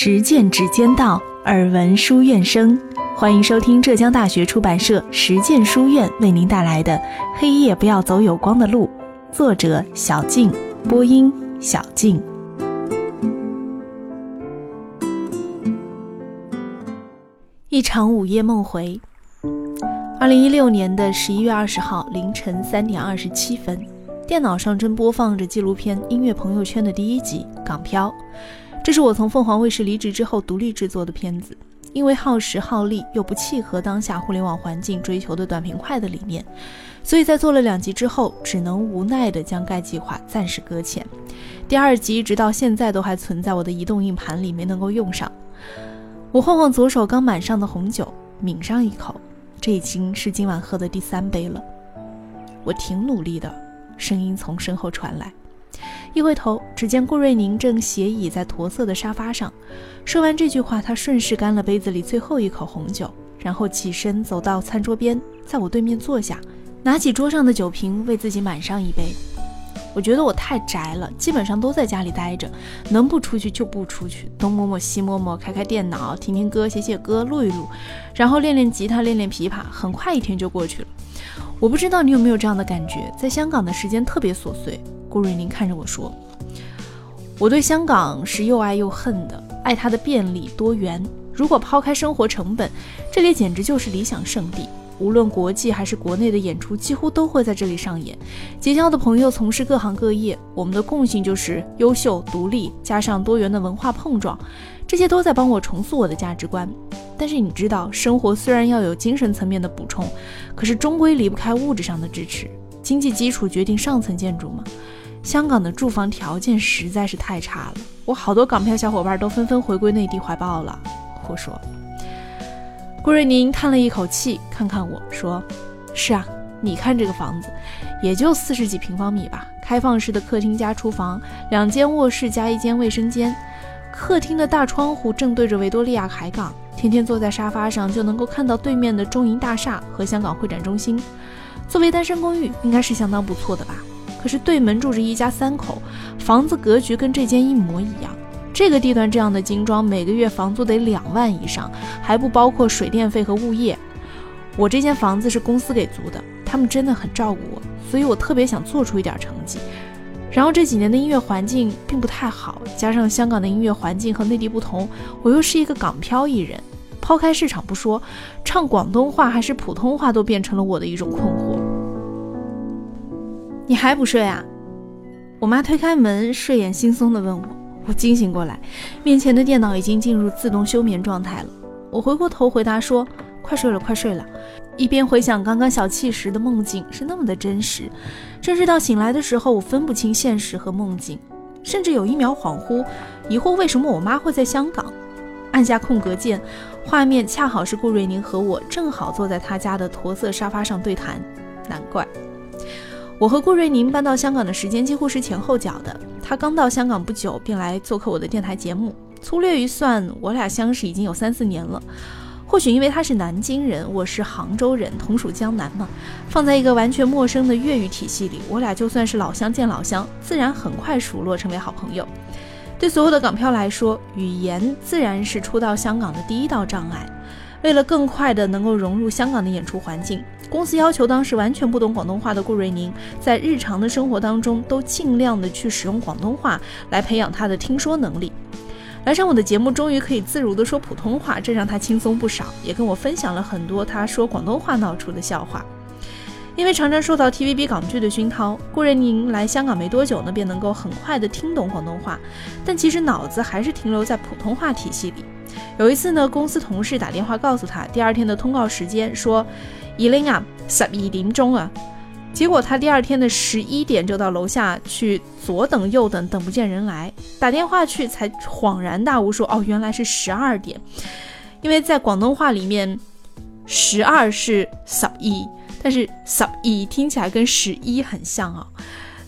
实践指尖道，耳闻书院声。欢迎收听浙江大学出版社实践书院为您带来的《黑夜不要走有光的路》，作者小静，播音小静。一场午夜梦回。二零一六年的十一月二十号凌晨三点二十七分，电脑上正播放着纪录片《音乐朋友圈》的第一集《港漂》。这是我从凤凰卫视离职之后独立制作的片子，因为耗时耗力又不契合当下互联网环境追求的短平快的理念，所以在做了两集之后，只能无奈地将该计划暂时搁浅。第二集直到现在都还存在我的移动硬盘里，没能够用上。我晃晃左手刚满上的红酒，抿上一口，这已经是今晚喝的第三杯了。我挺努力的，声音从身后传来。一回头，只见顾瑞宁正斜倚在驼色的沙发上。说完这句话，他顺势干了杯子里最后一口红酒，然后起身走到餐桌边，在我对面坐下，拿起桌上的酒瓶为自己满上一杯。我觉得我太宅了，基本上都在家里待着，能不出去就不出去，东摸摸西摸摸，开开电脑，听听歌，写写歌，录一录，然后练练吉他，练练琵琶，很快一天就过去了。我不知道你有没有这样的感觉，在香港的时间特别琐碎。顾瑞宁看着我说：“我对香港是又爱又恨的，爱它的便利多元。如果抛开生活成本，这里简直就是理想圣地。无论国际还是国内的演出，几乎都会在这里上演。结交的朋友从事各行各业，我们的共性就是优秀、独立，加上多元的文化碰撞，这些都在帮我重塑我的价值观。但是你知道，生活虽然要有精神层面的补充，可是终归离不开物质上的支持。经济基础决定上层建筑吗？”香港的住房条件实在是太差了，我好多港漂小伙伴都纷纷回归内地怀抱了。我说，顾瑞宁叹了一口气，看看我说：“是啊，你看这个房子，也就四十几平方米吧，开放式的客厅加厨房，两间卧室加一间卫生间，客厅的大窗户正对着维多利亚海港，天天坐在沙发上就能够看到对面的中银大厦和香港会展中心。作为单身公寓，应该是相当不错的吧。”是对门住着一家三口，房子格局跟这间一模一样。这个地段这样的精装，每个月房租得两万以上，还不包括水电费和物业。我这间房子是公司给租的，他们真的很照顾我，所以我特别想做出一点成绩。然后这几年的音乐环境并不太好，加上香港的音乐环境和内地不同，我又是一个港漂艺人，抛开市场不说，唱广东话还是普通话都变成了我的一种困惑。你还不睡啊？我妈推开门，睡眼惺忪地问我。我惊醒过来，面前的电脑已经进入自动休眠状态了。我回过头回答说：“快睡了，快睡了。”一边回想刚刚小憩时的梦境是那么的真实，真实到醒来的时候我分不清现实和梦境，甚至有一秒恍惚，疑惑为什么我妈会在香港。按下空格键，画面恰好是顾瑞宁和我正好坐在他家的驼色沙发上对谈。难怪。我和顾瑞宁搬到香港的时间几乎是前后脚的。他刚到香港不久，便来做客我的电台节目。粗略一算，我俩相识已经有三四年了。或许因为他是南京人，我是杭州人，同属江南嘛。放在一个完全陌生的粤语体系里，我俩就算是老乡见老乡，自然很快熟络，成为好朋友。对所有的港漂来说，语言自然是初到香港的第一道障碍。为了更快的能够融入香港的演出环境，公司要求当时完全不懂广东话的顾瑞宁，在日常的生活当中都尽量的去使用广东话来培养他的听说能力。来上我的节目，终于可以自如的说普通话，这让他轻松不少，也跟我分享了很多他说广东话闹出的笑话。因为常常受到 TVB 港剧的熏陶，顾瑞宁来香港没多久呢，便能够很快的听懂广东话，但其实脑子还是停留在普通话体系里。有一次呢，公司同事打电话告诉他第二天的通告时间，说伊琳啊，十二点钟啊。结果他第二天的十一点就到楼下去左等右等，等不见人来，打电话去才恍然大悟，说哦，原来是十二点。因为在广东话里面，十二是十一，但是十一听起来跟十一很像啊。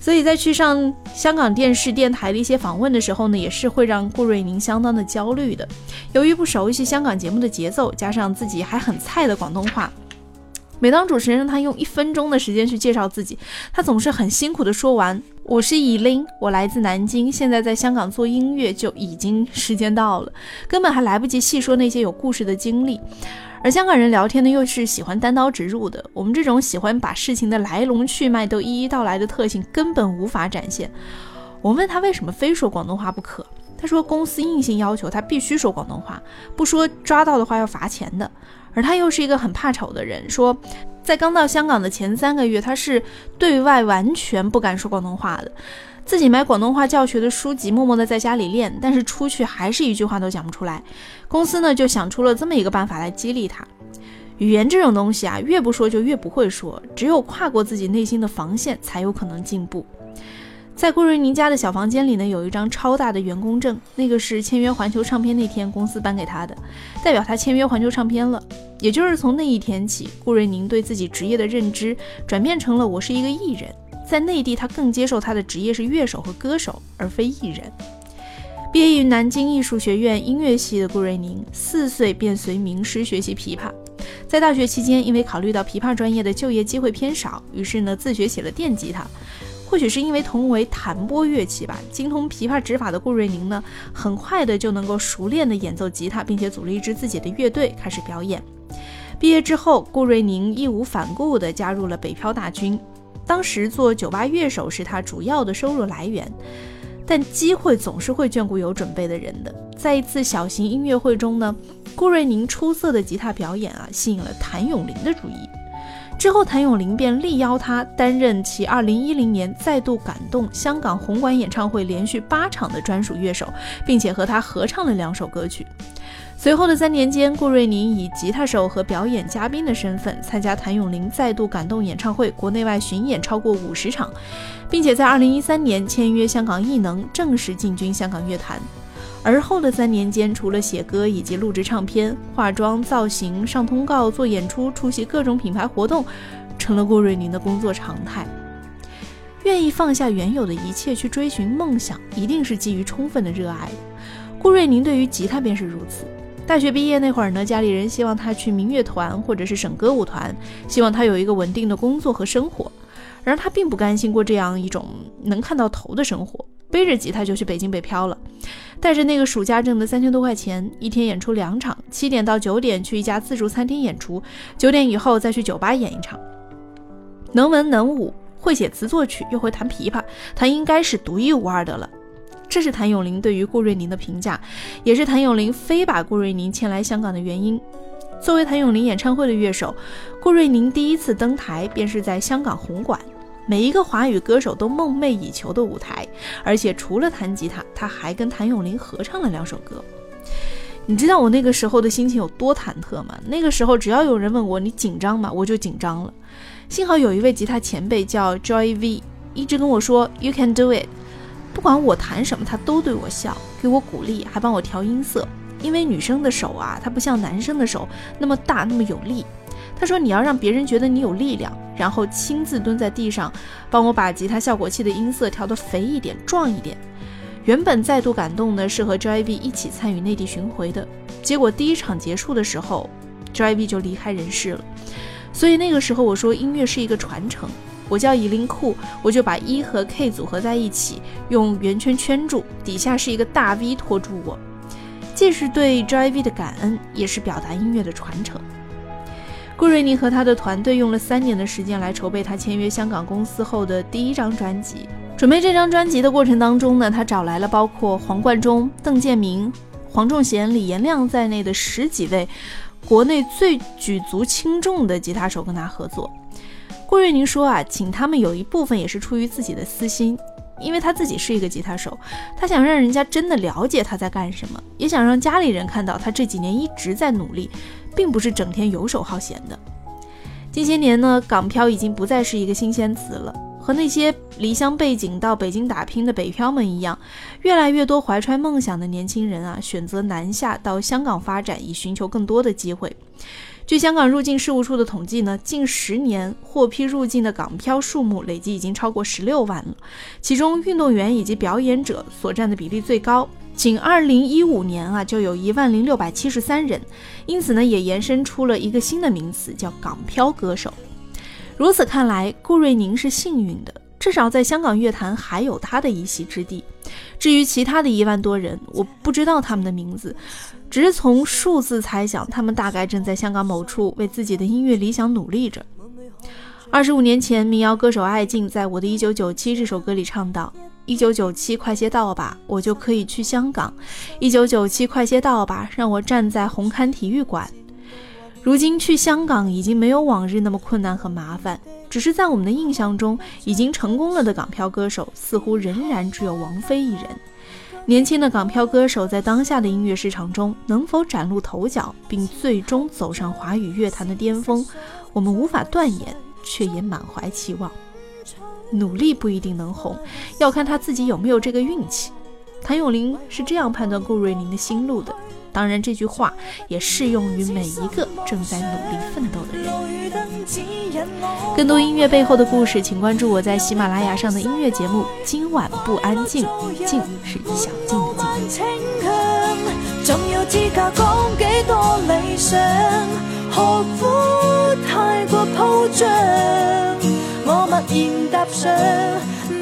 所以在去上香港电视电台的一些访问的时候呢，也是会让顾瑞宁相当的焦虑的。由于不熟悉香港节目的节奏，加上自己还很菜的广东话，每当主持人让他用一分钟的时间去介绍自己，他总是很辛苦的说完：“我是以琳，我来自南京，现在在香港做音乐。”就已经时间到了，根本还来不及细说那些有故事的经历。而香港人聊天呢，又是喜欢单刀直入的，我们这种喜欢把事情的来龙去脉都一一道来的特性，根本无法展现。我问他为什么非说广东话不可，他说公司硬性要求他必须说广东话，不说抓到的话要罚钱的。而他又是一个很怕丑的人，说在刚到香港的前三个月，他是对外完全不敢说广东话的，自己买广东话教学的书籍，默默的在家里练，但是出去还是一句话都讲不出来。公司呢就想出了这么一个办法来激励他，语言这种东西啊，越不说就越不会说，只有跨过自己内心的防线，才有可能进步。在顾瑞宁家的小房间里呢，有一张超大的员工证，那个是签约环球唱片那天公司颁给他的，代表他签约环球唱片了。也就是从那一天起，顾瑞宁对自己职业的认知转变成了我是一个艺人。在内地，他更接受他的职业是乐手和歌手，而非艺人。毕业于南京艺术学院音乐系的顾瑞宁，四岁便随名师学习琵琶。在大学期间，因为考虑到琵琶专业的就业机会偏少，于是呢自学起了电吉他。或许是因为同为弹拨乐器吧，精通琵琶指法的顾瑞宁呢，很快的就能够熟练的演奏吉他，并且组了一支自己的乐队开始表演。毕业之后，顾瑞宁义无反顾的加入了北漂大军。当时做酒吧乐手是他主要的收入来源，但机会总是会眷顾有准备的人的。在一次小型音乐会中呢，顾瑞宁出色的吉他表演啊，吸引了谭咏麟的注意。之后，谭咏麟便力邀他担任其2010年再度感动香港红馆演唱会连续八场的专属乐手，并且和他合唱了两首歌曲。随后的三年间，顾瑞宁以吉他手和表演嘉宾的身份参加谭咏麟再度感动演唱会国内外巡演超过五十场，并且在2013年签约香港艺能，正式进军香港乐坛。而后的三年间，除了写歌以及录制唱片、化妆、造型、上通告、做演出、出席各种品牌活动，成了顾瑞宁的工作常态。愿意放下原有的一切去追寻梦想，一定是基于充分的热爱。顾瑞宁对于吉他便是如此。大学毕业那会儿呢，家里人希望他去民乐团或者是省歌舞团，希望他有一个稳定的工作和生活。然而他并不甘心过这样一种能看到头的生活。背着吉他就去北京北漂了，带着那个暑假挣的三千多块钱，一天演出两场，七点到九点去一家自助餐厅演出，九点以后再去酒吧演一场。能文能武，会写词作曲，又会弹琵琶，他应该是独一无二的了。这是谭咏麟对于顾瑞宁的评价，也是谭咏麟非把顾瑞宁牵来香港的原因。作为谭咏麟演唱会的乐手，顾瑞宁第一次登台便是在香港红馆。每一个华语歌手都梦寐以求的舞台，而且除了弹吉他，他还跟谭咏麟合唱了两首歌。你知道我那个时候的心情有多忐忑吗？那个时候只要有人问我你紧张吗，我就紧张了。幸好有一位吉他前辈叫 Joy V，一直跟我说 You can do it。不管我弹什么，他都对我笑，给我鼓励，还帮我调音色。因为女生的手啊，它不像男生的手那么大那么有力。他说：“你要让别人觉得你有力量，然后亲自蹲在地上，帮我把吉他效果器的音色调得肥一点、壮一点。”原本再度感动呢，是和 Joy V 一起参与内地巡回的，结果第一场结束的时候，Joy V 就离开人世了。所以那个时候我说，音乐是一个传承。我叫以林库，我就把 E 和 K 组合在一起，用圆圈圈住，底下是一个大 V 托住我，既是对 Joy V 的感恩，也是表达音乐的传承。顾瑞宁和他的团队用了三年的时间来筹备他签约香港公司后的第一张专辑。准备这张专辑的过程当中呢，他找来了包括黄贯中、邓建明、黄仲贤、李延亮在内的十几位国内最举足轻重的吉他手跟他合作。顾瑞宁说啊，请他们有一部分也是出于自己的私心，因为他自己是一个吉他手，他想让人家真的了解他在干什么，也想让家里人看到他这几年一直在努力。并不是整天游手好闲的。近些年呢，港漂已经不再是一个新鲜词了。和那些离乡背井到北京打拼的北漂们一样，越来越多怀揣梦想的年轻人啊，选择南下到香港发展，以寻求更多的机会。据香港入境事务处的统计呢，近十年获批入境的港漂数目累计已经超过十六万了，其中运动员以及表演者所占的比例最高。仅2015年啊，就有一万零六百七十三人，因此呢，也延伸出了一个新的名词，叫“港漂歌手”。如此看来，顾瑞宁是幸运的，至少在香港乐坛还有他的一席之地。至于其他的一万多人，我不知道他们的名字，只是从数字猜想，他们大概正在香港某处为自己的音乐理想努力着。二十五年前，民谣歌手艾静在我的一九九七这首歌里唱道：“一九九七，快些到吧，我就可以去香港。一九九七，快些到吧，让我站在红磡体育馆。”如今去香港已经没有往日那么困难和麻烦，只是在我们的印象中，已经成功了的港漂歌手似乎仍然只有王菲一人。年轻的港漂歌手在当下的音乐市场中能否崭露头角，并最终走上华语乐坛的巅峰，我们无法断言。却也满怀期望，努力不一定能红，要看他自己有没有这个运气。谭咏麟是这样判断顾瑞宁的心路的，当然这句话也适用于每一个正在努力奋斗的人。更多音乐背后的故事，请关注我在喜马拉雅上的音乐节目《今晚不安静》，静是小静的静。太过铺张，我默然踏上，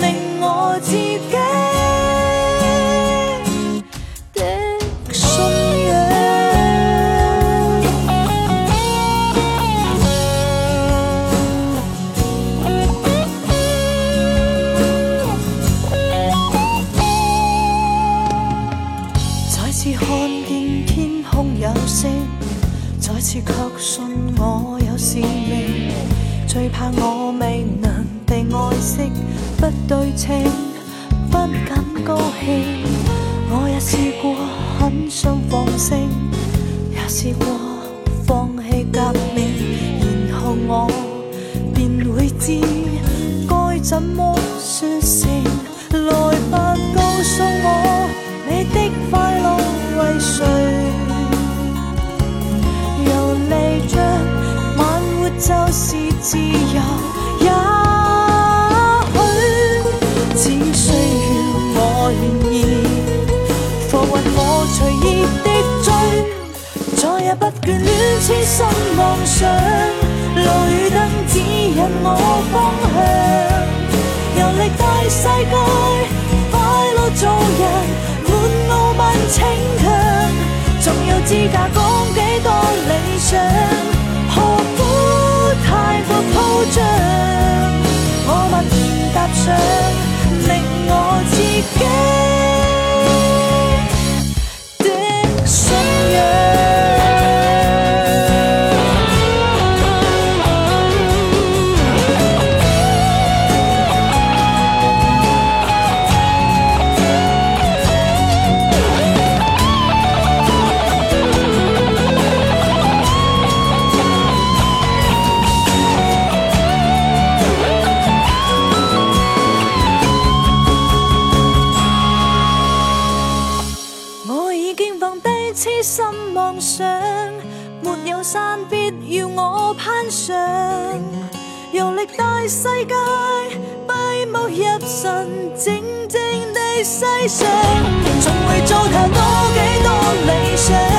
令我自己。放弃革命，然后我便会知该怎么说成。来吧，告诉我你的快乐为谁？游离着，慢活就是。自由，也许只需要我愿意，放任我随意的，不眷恋痴心妄想。路与灯指引我方向，游历大世界，快乐做人，满傲慢逞强，仲有资格讲几多理想？何苦太过铺张，我默然踏上，世界闭目入神静静地细想从未糟蹋我几多理想。